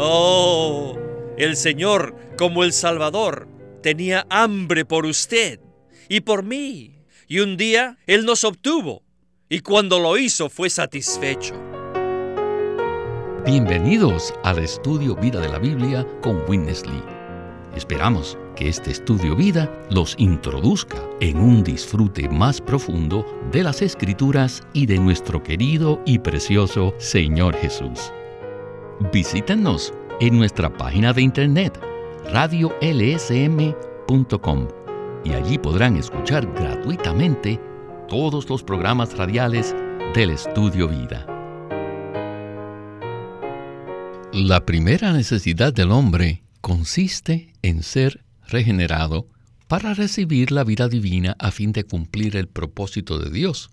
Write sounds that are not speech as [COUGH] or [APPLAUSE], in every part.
Oh, el Señor, como el Salvador, tenía hambre por usted y por mí. Y un día Él nos obtuvo y cuando lo hizo fue satisfecho. Bienvenidos al estudio Vida de la Biblia con Witness Lee. Esperamos que este estudio vida los introduzca en un disfrute más profundo de las escrituras y de nuestro querido y precioso Señor Jesús. Visítenos en nuestra página de internet radiolsm.com y allí podrán escuchar gratuitamente todos los programas radiales del Estudio Vida. La primera necesidad del hombre consiste en ser regenerado para recibir la vida divina a fin de cumplir el propósito de Dios.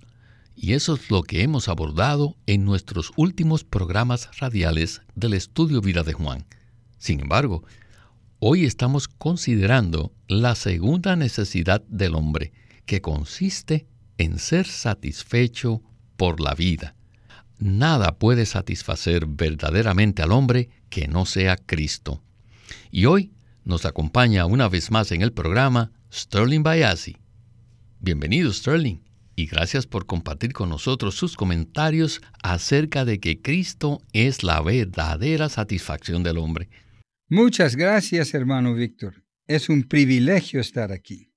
Y eso es lo que hemos abordado en nuestros últimos programas radiales del estudio Vida de Juan. Sin embargo, hoy estamos considerando la segunda necesidad del hombre, que consiste en ser satisfecho por la vida. Nada puede satisfacer verdaderamente al hombre que no sea Cristo. Y hoy nos acompaña una vez más en el programa Sterling Bayasi. Bienvenido Sterling y gracias por compartir con nosotros sus comentarios acerca de que Cristo es la verdadera satisfacción del hombre. Muchas gracias, hermano Víctor. Es un privilegio estar aquí.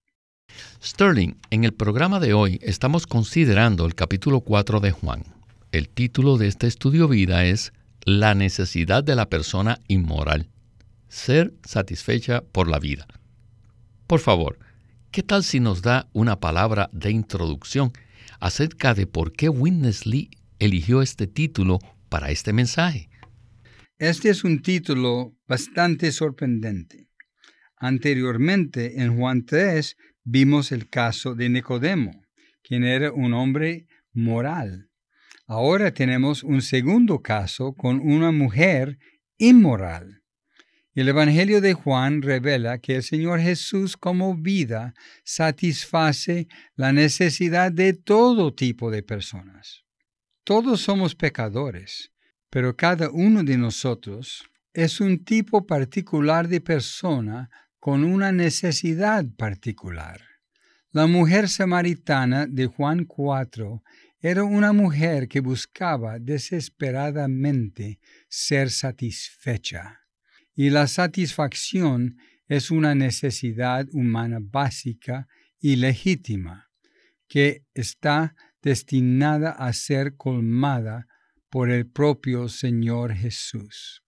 Sterling, en el programa de hoy estamos considerando el capítulo 4 de Juan. El título de este estudio vida es La necesidad de la persona inmoral. Ser satisfecha por la vida. Por favor, ¿qué tal si nos da una palabra de introducción acerca de por qué Witness Lee eligió este título para este mensaje? Este es un título bastante sorprendente. Anteriormente, en Juan 3, vimos el caso de Nicodemo, quien era un hombre moral Ahora tenemos un segundo caso con una mujer inmoral. El Evangelio de Juan revela que el Señor Jesús como vida satisface la necesidad de todo tipo de personas. Todos somos pecadores, pero cada uno de nosotros es un tipo particular de persona con una necesidad particular. La mujer samaritana de Juan 4 era una mujer que buscaba desesperadamente ser satisfecha. Y la satisfacción es una necesidad humana básica y legítima, que está destinada a ser colmada por el propio Señor Jesús.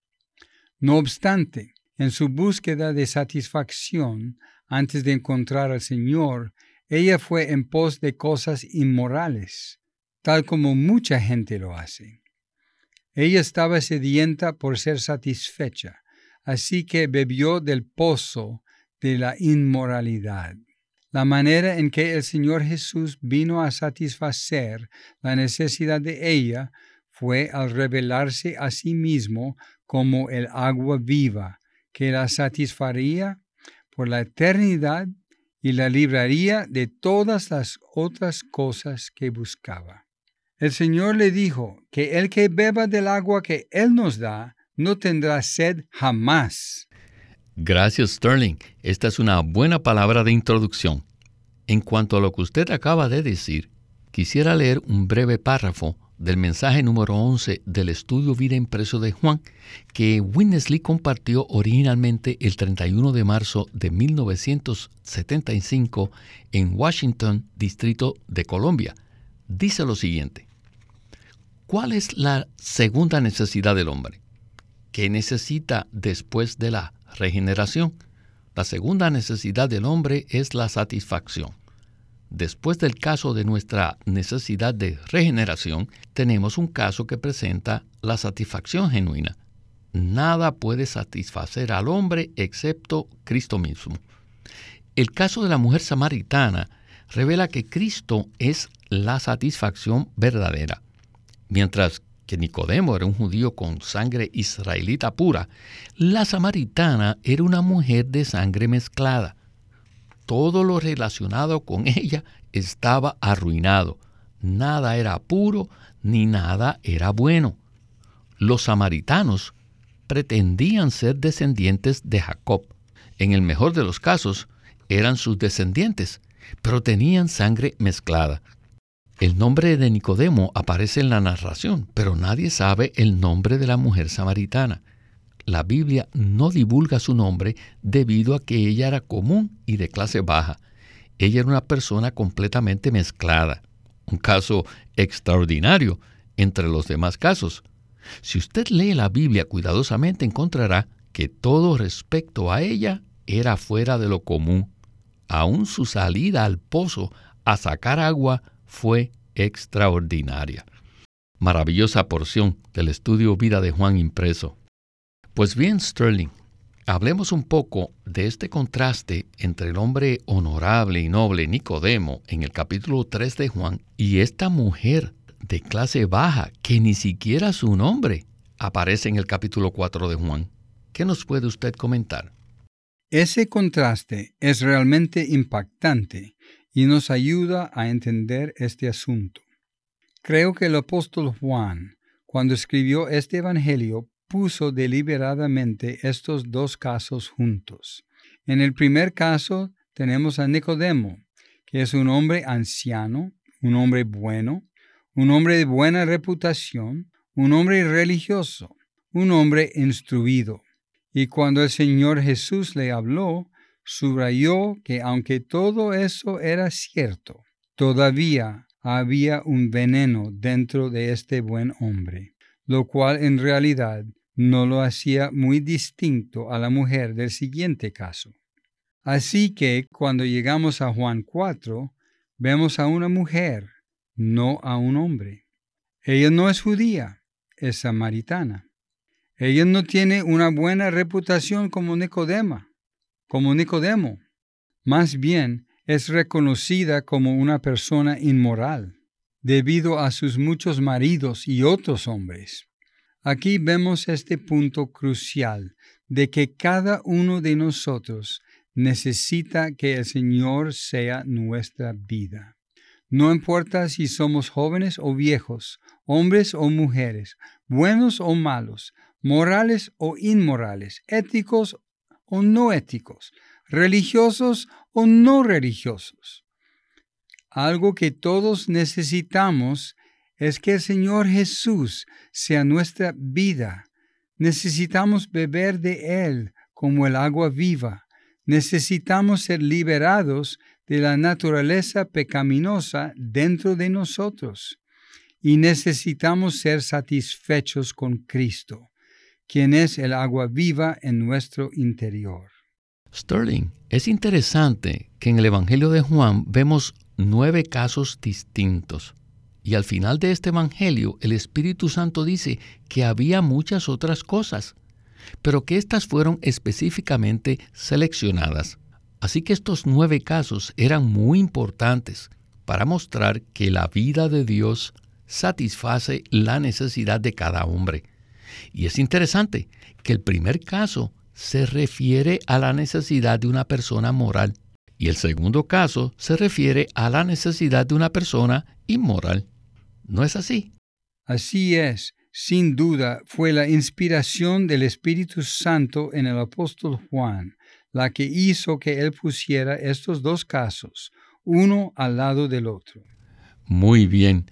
No obstante, en su búsqueda de satisfacción, antes de encontrar al Señor, ella fue en pos de cosas inmorales, tal como mucha gente lo hace. Ella estaba sedienta por ser satisfecha, así que bebió del pozo de la inmoralidad. La manera en que el Señor Jesús vino a satisfacer la necesidad de ella fue al revelarse a sí mismo como el agua viva, que la satisfaría por la eternidad y la libraría de todas las otras cosas que buscaba. El Señor le dijo que el que beba del agua que Él nos da no tendrá sed jamás. Gracias, Sterling. Esta es una buena palabra de introducción. En cuanto a lo que usted acaba de decir, quisiera leer un breve párrafo del mensaje número 11 del estudio Vida Impreso de Juan, que Winnesley compartió originalmente el 31 de marzo de 1975 en Washington, Distrito de Colombia. Dice lo siguiente. ¿Cuál es la segunda necesidad del hombre? ¿Qué necesita después de la regeneración? La segunda necesidad del hombre es la satisfacción. Después del caso de nuestra necesidad de regeneración, tenemos un caso que presenta la satisfacción genuina. Nada puede satisfacer al hombre excepto Cristo mismo. El caso de la mujer samaritana revela que Cristo es la satisfacción verdadera. Mientras que Nicodemo era un judío con sangre israelita pura, la samaritana era una mujer de sangre mezclada. Todo lo relacionado con ella estaba arruinado. Nada era puro ni nada era bueno. Los samaritanos pretendían ser descendientes de Jacob. En el mejor de los casos, eran sus descendientes, pero tenían sangre mezclada. El nombre de Nicodemo aparece en la narración, pero nadie sabe el nombre de la mujer samaritana. La Biblia no divulga su nombre debido a que ella era común y de clase baja. Ella era una persona completamente mezclada, un caso extraordinario entre los demás casos. Si usted lee la Biblia cuidadosamente encontrará que todo respecto a ella era fuera de lo común. Aún su salida al pozo a sacar agua fue extraordinaria. Maravillosa porción del estudio Vida de Juan impreso. Pues bien, Sterling, hablemos un poco de este contraste entre el hombre honorable y noble Nicodemo en el capítulo 3 de Juan y esta mujer de clase baja que ni siquiera su nombre aparece en el capítulo 4 de Juan. ¿Qué nos puede usted comentar? Ese contraste es realmente impactante y nos ayuda a entender este asunto. Creo que el apóstol Juan, cuando escribió este Evangelio, puso deliberadamente estos dos casos juntos. En el primer caso tenemos a Nicodemo, que es un hombre anciano, un hombre bueno, un hombre de buena reputación, un hombre religioso, un hombre instruido. Y cuando el Señor Jesús le habló, subrayó que aunque todo eso era cierto, todavía había un veneno dentro de este buen hombre, lo cual en realidad no lo hacía muy distinto a la mujer del siguiente caso. Así que cuando llegamos a Juan 4, vemos a una mujer, no a un hombre. Ella no es judía, es samaritana. Ella no tiene una buena reputación como Nicodema como Nicodemo. Más bien es reconocida como una persona inmoral, debido a sus muchos maridos y otros hombres. Aquí vemos este punto crucial de que cada uno de nosotros necesita que el Señor sea nuestra vida. No importa si somos jóvenes o viejos, hombres o mujeres, buenos o malos, morales o inmorales, éticos o no éticos, religiosos o no religiosos. Algo que todos necesitamos es que el Señor Jesús sea nuestra vida. Necesitamos beber de Él como el agua viva. Necesitamos ser liberados de la naturaleza pecaminosa dentro de nosotros. Y necesitamos ser satisfechos con Cristo quien es el agua viva en nuestro interior. Sterling, es interesante que en el Evangelio de Juan vemos nueve casos distintos. Y al final de este Evangelio el Espíritu Santo dice que había muchas otras cosas, pero que éstas fueron específicamente seleccionadas. Así que estos nueve casos eran muy importantes para mostrar que la vida de Dios satisface la necesidad de cada hombre. Y es interesante que el primer caso se refiere a la necesidad de una persona moral y el segundo caso se refiere a la necesidad de una persona inmoral. ¿No es así? Así es. Sin duda fue la inspiración del Espíritu Santo en el apóstol Juan la que hizo que él pusiera estos dos casos, uno al lado del otro. Muy bien.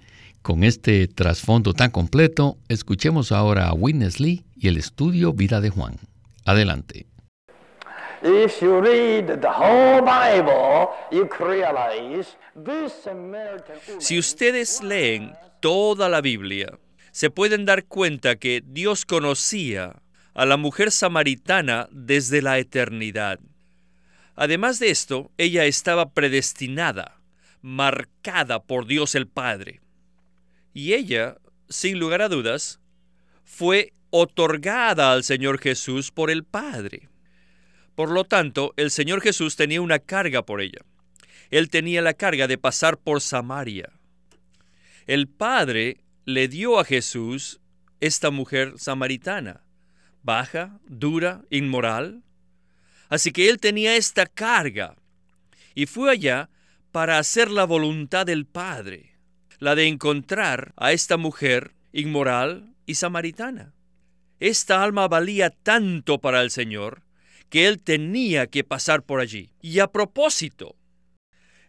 Con este trasfondo tan completo, escuchemos ahora a Witness Lee y el estudio Vida de Juan. Adelante. Si ustedes leen toda la Biblia, se pueden dar cuenta que Dios conocía a la mujer samaritana desde la eternidad. Además de esto, ella estaba predestinada, marcada por Dios el Padre y ella, sin lugar a dudas, fue otorgada al Señor Jesús por el Padre. Por lo tanto, el Señor Jesús tenía una carga por ella. Él tenía la carga de pasar por Samaria. El Padre le dio a Jesús esta mujer samaritana, baja, dura, inmoral. Así que él tenía esta carga y fue allá para hacer la voluntad del Padre la de encontrar a esta mujer inmoral y samaritana. Esta alma valía tanto para el Señor que Él tenía que pasar por allí. Y a propósito,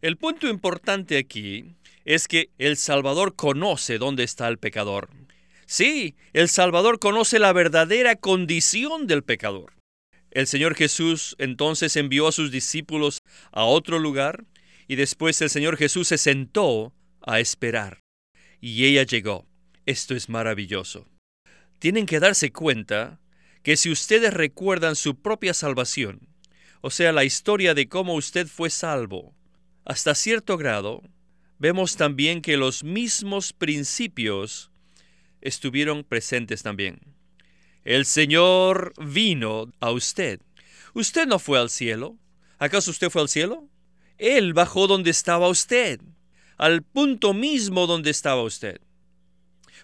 el punto importante aquí es que el Salvador conoce dónde está el pecador. Sí, el Salvador conoce la verdadera condición del pecador. El Señor Jesús entonces envió a sus discípulos a otro lugar y después el Señor Jesús se sentó a esperar. Y ella llegó. Esto es maravilloso. Tienen que darse cuenta que si ustedes recuerdan su propia salvación, o sea, la historia de cómo usted fue salvo, hasta cierto grado, vemos también que los mismos principios estuvieron presentes también. El Señor vino a usted. Usted no fue al cielo. ¿Acaso usted fue al cielo? Él bajó donde estaba usted, al punto mismo donde estaba usted.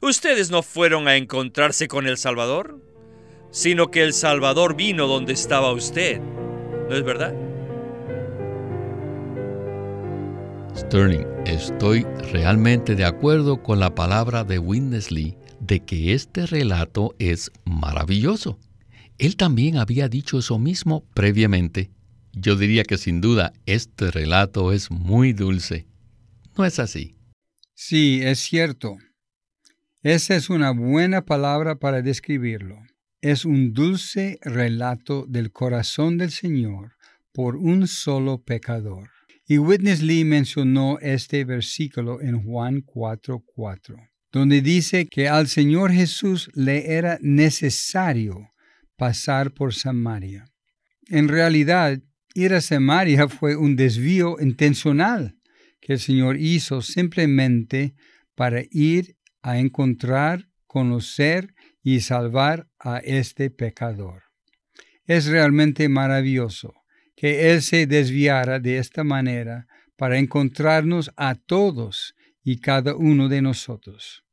Ustedes no fueron a encontrarse con el Salvador, sino que el Salvador vino donde estaba usted. ¿No es verdad? Sterling, estoy realmente de acuerdo con la palabra de Witness Lee de que este relato es maravilloso. Él también había dicho eso mismo previamente. Yo diría que sin duda este relato es muy dulce. ¿No es así? Sí, es cierto. Esa es una buena palabra para describirlo. Es un dulce relato del corazón del Señor por un solo pecador. Y Witness Lee mencionó este versículo en Juan 4:4, donde dice que al Señor Jesús le era necesario pasar por Samaria. En realidad, ir a Samaria fue un desvío intencional que el Señor hizo simplemente para ir a encontrar, conocer y salvar a este pecador. Es realmente maravilloso que Él se desviara de esta manera para encontrarnos a todos y cada uno de nosotros.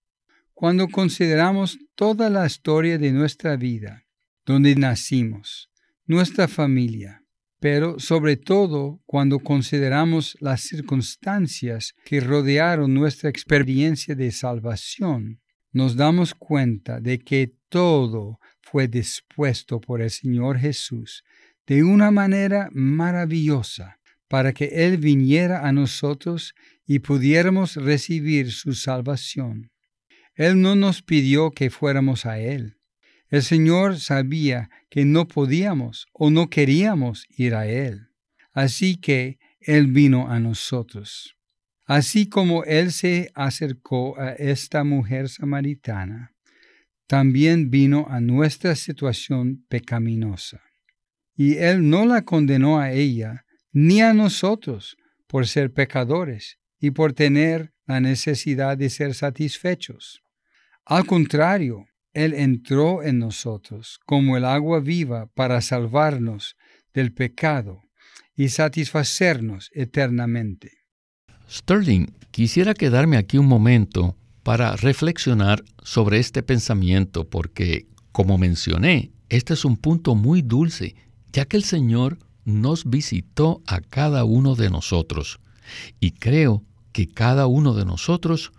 Cuando consideramos toda la historia de nuestra vida, donde nacimos, nuestra familia, pero sobre todo cuando consideramos las circunstancias que rodearon nuestra experiencia de salvación, nos damos cuenta de que todo fue dispuesto por el Señor Jesús de una manera maravillosa para que Él viniera a nosotros y pudiéramos recibir su salvación. Él no nos pidió que fuéramos a Él. El Señor sabía que no podíamos o no queríamos ir a Él. Así que Él vino a nosotros. Así como Él se acercó a esta mujer samaritana, también vino a nuestra situación pecaminosa y Él no la condenó a ella ni a nosotros por ser pecadores y por tener la necesidad de ser satisfechos. Al contrario, Él entró en nosotros como el agua viva para salvarnos del pecado y satisfacernos eternamente. Sterling, quisiera quedarme aquí un momento para reflexionar sobre este pensamiento porque, como mencioné, este es un punto muy dulce ya que el Señor nos visitó a cada uno de nosotros. Y creo que cada uno de nosotros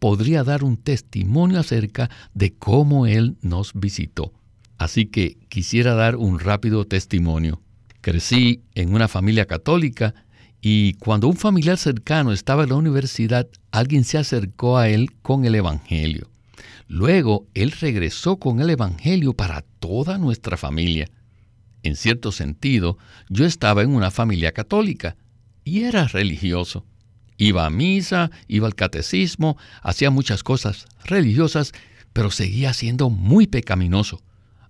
podría dar un testimonio acerca de cómo Él nos visitó. Así que quisiera dar un rápido testimonio. Crecí en una familia católica y cuando un familiar cercano estaba en la universidad, alguien se acercó a él con el Evangelio. Luego, él regresó con el Evangelio para toda nuestra familia en cierto sentido, yo estaba en una familia católica y era religioso. Iba a misa, iba al catecismo, hacía muchas cosas religiosas, pero seguía siendo muy pecaminoso.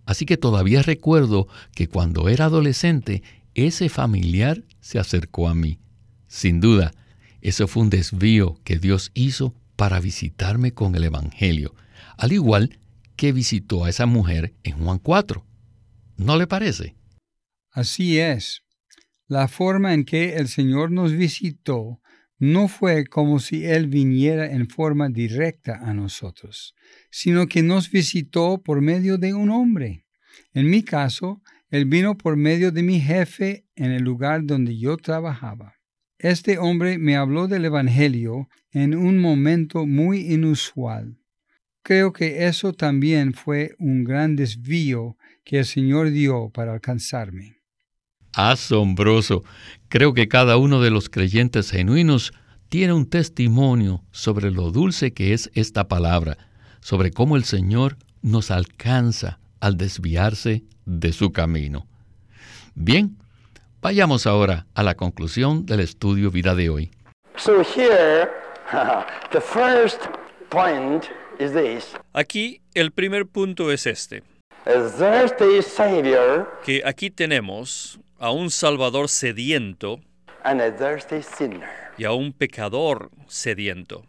Así que todavía recuerdo que cuando era adolescente, ese familiar se acercó a mí. Sin duda, eso fue un desvío que Dios hizo para visitarme con el Evangelio, al igual que visitó a esa mujer en Juan 4. ¿No le parece? Así es. La forma en que el Señor nos visitó no fue como si Él viniera en forma directa a nosotros, sino que nos visitó por medio de un hombre. En mi caso, Él vino por medio de mi jefe en el lugar donde yo trabajaba. Este hombre me habló del Evangelio en un momento muy inusual. creo que eso también fue un gran desvío que el Señor dio para alcanzarme. Asombroso. Creo que cada uno de los creyentes genuinos tiene un testimonio sobre lo dulce que es esta palabra, sobre cómo el Señor nos alcanza al desviarse de su camino. Bien, vayamos ahora a la conclusión del estudio vida de hoy. [LAUGHS] Aquí el primer punto es este. Que aquí tenemos a un Salvador sediento y a un pecador sediento.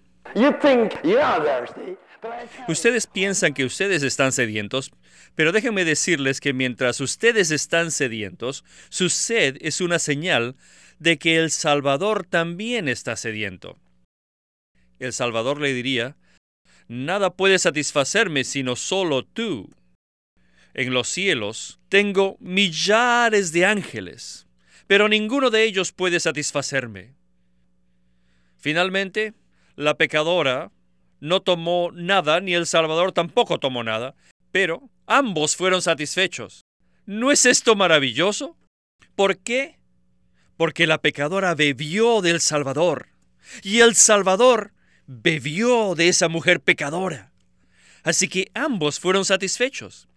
Ustedes piensan que ustedes están sedientos, pero déjenme decirles que mientras ustedes están sedientos, su sed es una señal de que el Salvador también está sediento. El Salvador le diría, Nada puede satisfacerme sino solo tú. En los cielos tengo millares de ángeles, pero ninguno de ellos puede satisfacerme. Finalmente, la pecadora no tomó nada, ni el Salvador tampoco tomó nada, pero ambos fueron satisfechos. ¿No es esto maravilloso? ¿Por qué? Porque la pecadora bebió del Salvador, y el Salvador bebió de esa mujer pecadora. Así que ambos fueron satisfechos.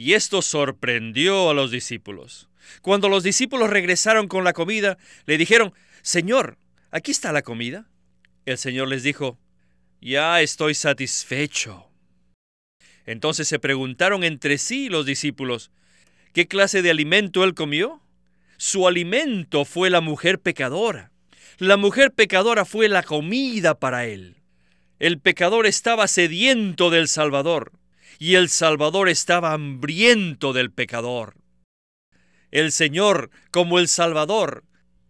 Y esto sorprendió a los discípulos. Cuando los discípulos regresaron con la comida, le dijeron, Señor, aquí está la comida. El Señor les dijo, ya estoy satisfecho. Entonces se preguntaron entre sí los discípulos, ¿qué clase de alimento él comió? Su alimento fue la mujer pecadora. La mujer pecadora fue la comida para él. El pecador estaba sediento del Salvador y el Salvador estaba hambriento del pecador. El Señor, como el Salvador,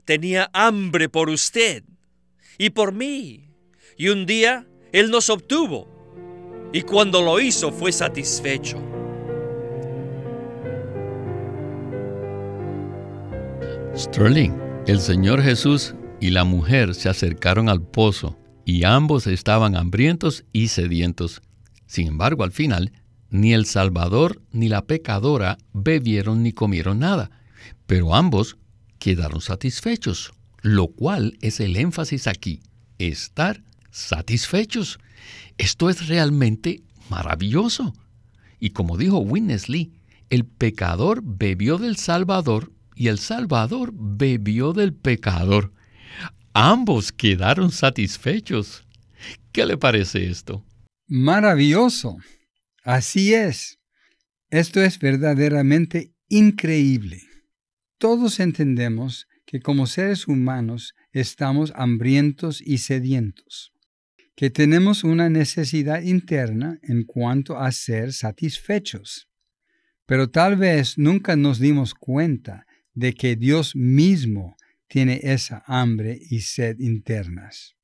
tenía hambre por usted y por mí. Y un día él nos obtuvo y cuando lo hizo fue satisfecho. Sterling, el Señor Jesús y la mujer se acercaron al pozo y ambos estaban hambrientos y sedientos. Sin embargo, al final, ni el Salvador ni la pecadora bebieron ni comieron nada, pero ambos quedaron satisfechos, lo cual es el énfasis aquí, estar satisfechos. Esto es realmente maravilloso. Y como dijo Winnesley, el pecador bebió del Salvador y el Salvador bebió del pecador. Ambos quedaron satisfechos. ¿Qué le parece esto? Maravilloso. Así es. Esto es verdaderamente increíble. Todos entendemos que como seres humanos estamos hambrientos y sedientos, que tenemos una necesidad interna en cuanto a ser satisfechos. Pero tal vez nunca nos dimos cuenta de que Dios mismo tiene esa hambre y sed internas.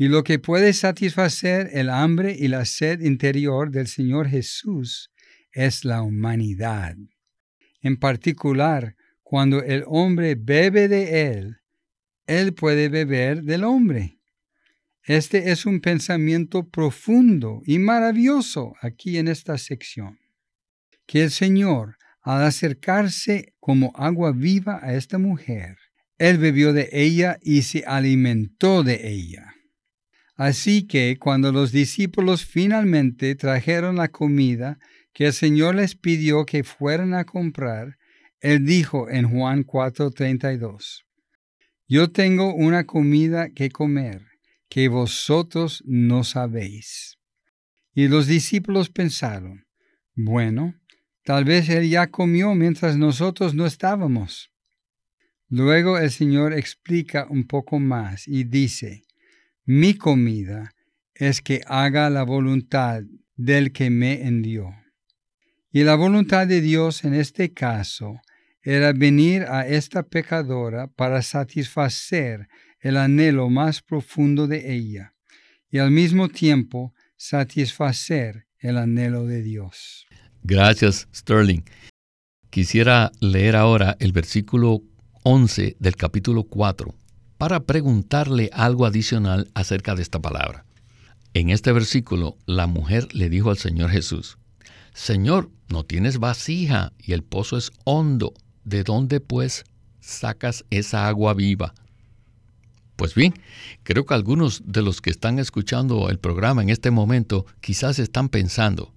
Y lo que puede satisfacer el hambre y la sed interior del Señor Jesús es la humanidad. En particular, cuando el hombre bebe de Él, Él puede beber del hombre. Este es un pensamiento profundo y maravilloso aquí en esta sección. Que el Señor, al acercarse como agua viva a esta mujer, Él bebió de ella y se alimentó de ella. Así que cuando los discípulos finalmente trajeron la comida que el Señor les pidió que fueran a comprar, Él dijo en Juan 4:32, Yo tengo una comida que comer que vosotros no sabéis. Y los discípulos pensaron, bueno, tal vez él ya comió mientras nosotros no estábamos. Luego el Señor explica un poco más y dice, mi comida es que haga la voluntad del que me envió. Y la voluntad de Dios en este caso era venir a esta pecadora para satisfacer el anhelo más profundo de ella y al mismo tiempo satisfacer el anhelo de Dios. Gracias, Sterling. Quisiera leer ahora el versículo 11 del capítulo 4 para preguntarle algo adicional acerca de esta palabra. En este versículo, la mujer le dijo al Señor Jesús, Señor, no tienes vasija y el pozo es hondo. ¿De dónde pues sacas esa agua viva? Pues bien, creo que algunos de los que están escuchando el programa en este momento quizás están pensando,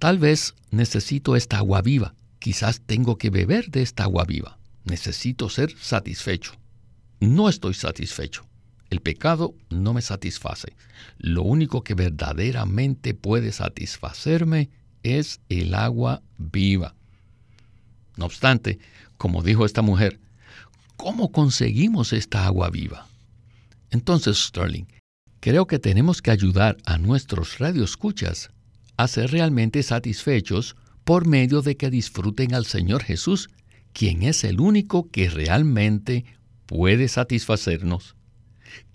tal vez necesito esta agua viva, quizás tengo que beber de esta agua viva, necesito ser satisfecho. No estoy satisfecho. El pecado no me satisface. Lo único que verdaderamente puede satisfacerme es el agua viva. No obstante, como dijo esta mujer, ¿cómo conseguimos esta agua viva? Entonces, Sterling, creo que tenemos que ayudar a nuestros radioescuchas a ser realmente satisfechos por medio de que disfruten al Señor Jesús, quien es el único que realmente puede satisfacernos.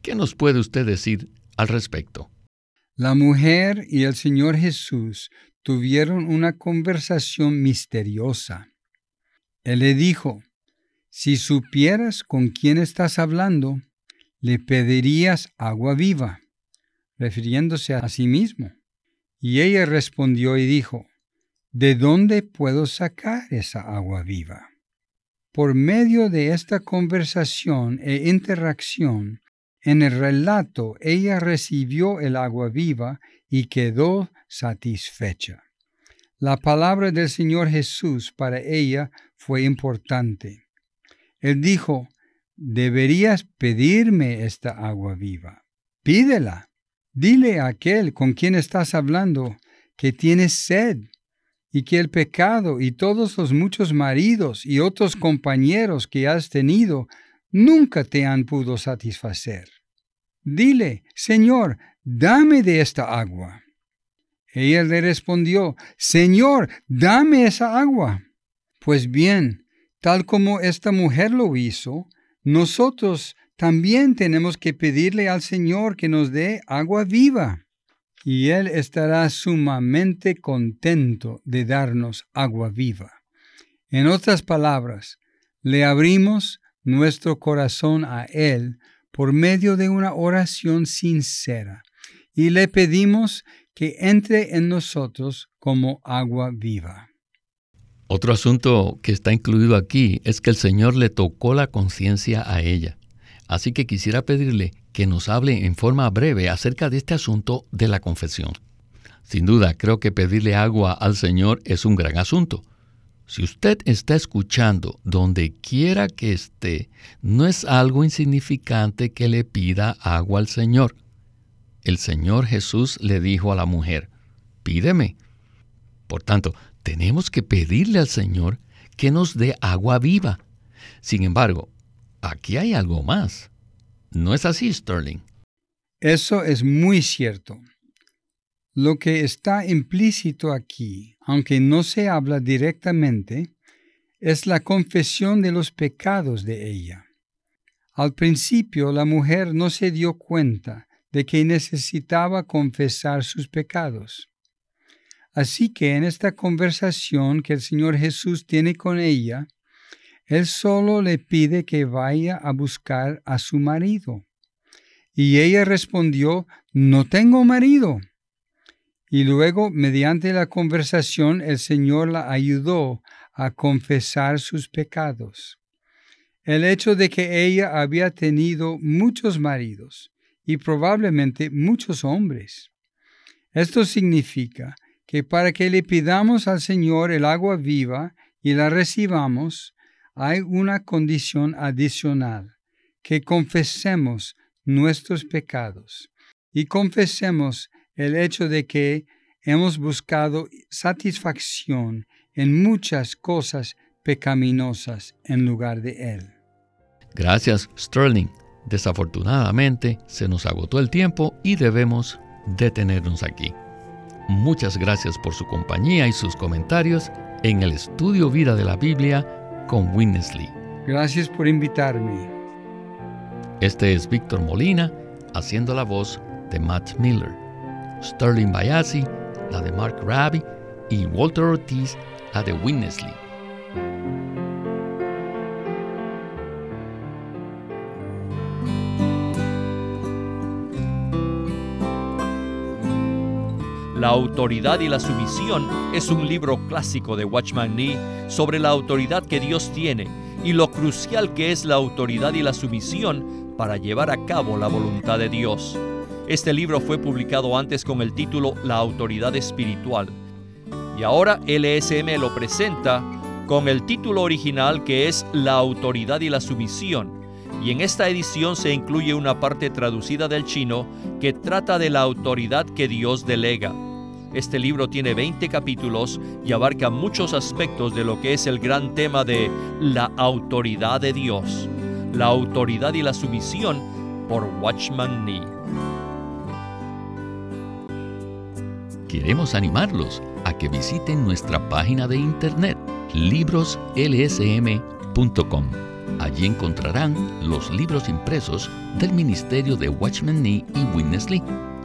¿Qué nos puede usted decir al respecto? La mujer y el Señor Jesús tuvieron una conversación misteriosa. Él le dijo, si supieras con quién estás hablando, le pedirías agua viva, refiriéndose a sí mismo. Y ella respondió y dijo, ¿de dónde puedo sacar esa agua viva? Por medio de esta conversación e interacción, en el relato ella recibió el agua viva y quedó satisfecha. La palabra del Señor Jesús para ella fue importante. Él dijo, deberías pedirme esta agua viva. Pídela. Dile a aquel con quien estás hablando que tienes sed y que el pecado y todos los muchos maridos y otros compañeros que has tenido nunca te han pudo satisfacer. Dile, Señor, dame de esta agua. Ella le respondió, Señor, dame esa agua. Pues bien, tal como esta mujer lo hizo, nosotros también tenemos que pedirle al Señor que nos dé agua viva. Y Él estará sumamente contento de darnos agua viva. En otras palabras, le abrimos nuestro corazón a Él por medio de una oración sincera y le pedimos que entre en nosotros como agua viva. Otro asunto que está incluido aquí es que el Señor le tocó la conciencia a ella. Así que quisiera pedirle que nos hable en forma breve acerca de este asunto de la confesión. Sin duda, creo que pedirle agua al Señor es un gran asunto. Si usted está escuchando donde quiera que esté, no es algo insignificante que le pida agua al Señor. El Señor Jesús le dijo a la mujer, pídeme. Por tanto, tenemos que pedirle al Señor que nos dé agua viva. Sin embargo, aquí hay algo más. ¿No es así, Sterling? Eso es muy cierto. Lo que está implícito aquí, aunque no se habla directamente, es la confesión de los pecados de ella. Al principio la mujer no se dio cuenta de que necesitaba confesar sus pecados. Así que en esta conversación que el Señor Jesús tiene con ella, Él solo le pide que vaya a buscar a su marido. Y ella respondió, no tengo marido. Y luego, mediante la conversación, el Señor la ayudó a confesar sus pecados. El hecho de que ella había tenido muchos maridos y probablemente muchos hombres. Esto significa que para que le pidamos al Señor el agua viva y la recibamos, hay una condición adicional, que confesemos nuestros pecados y confesemos el hecho de que hemos buscado satisfacción en muchas cosas pecaminosas en lugar de Él. Gracias, Sterling. Desafortunadamente se nos agotó el tiempo y debemos detenernos aquí. Muchas gracias por su compañía y sus comentarios en el estudio Vida de la Biblia con Winnesley. Gracias por invitarme. Este es Víctor Molina haciendo la voz de Matt Miller. Sterling Bayasi, la de Mark Raby, y Walter Ortiz, la de Winnesley. La autoridad y la sumisión es un libro clásico de Watchman Nee sobre la autoridad que Dios tiene y lo crucial que es la autoridad y la sumisión para llevar a cabo la voluntad de Dios. Este libro fue publicado antes con el título La autoridad espiritual y ahora LSM lo presenta con el título original que es La autoridad y la sumisión. Y en esta edición se incluye una parte traducida del chino que trata de la autoridad que Dios delega. Este libro tiene 20 capítulos y abarca muchos aspectos de lo que es el gran tema de la autoridad de Dios, la autoridad y la sumisión por Watchman Nee. Queremos animarlos a que visiten nuestra página de internet libroslsm.com. Allí encontrarán los libros impresos del Ministerio de Watchman Nee y Witness Lee,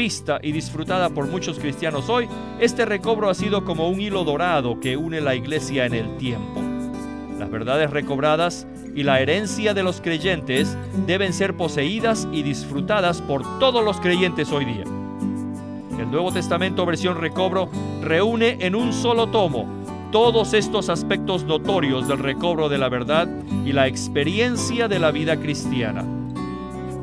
vista y disfrutada por muchos cristianos hoy, este recobro ha sido como un hilo dorado que une la iglesia en el tiempo. Las verdades recobradas y la herencia de los creyentes deben ser poseídas y disfrutadas por todos los creyentes hoy día. El Nuevo Testamento versión recobro reúne en un solo tomo todos estos aspectos notorios del recobro de la verdad y la experiencia de la vida cristiana.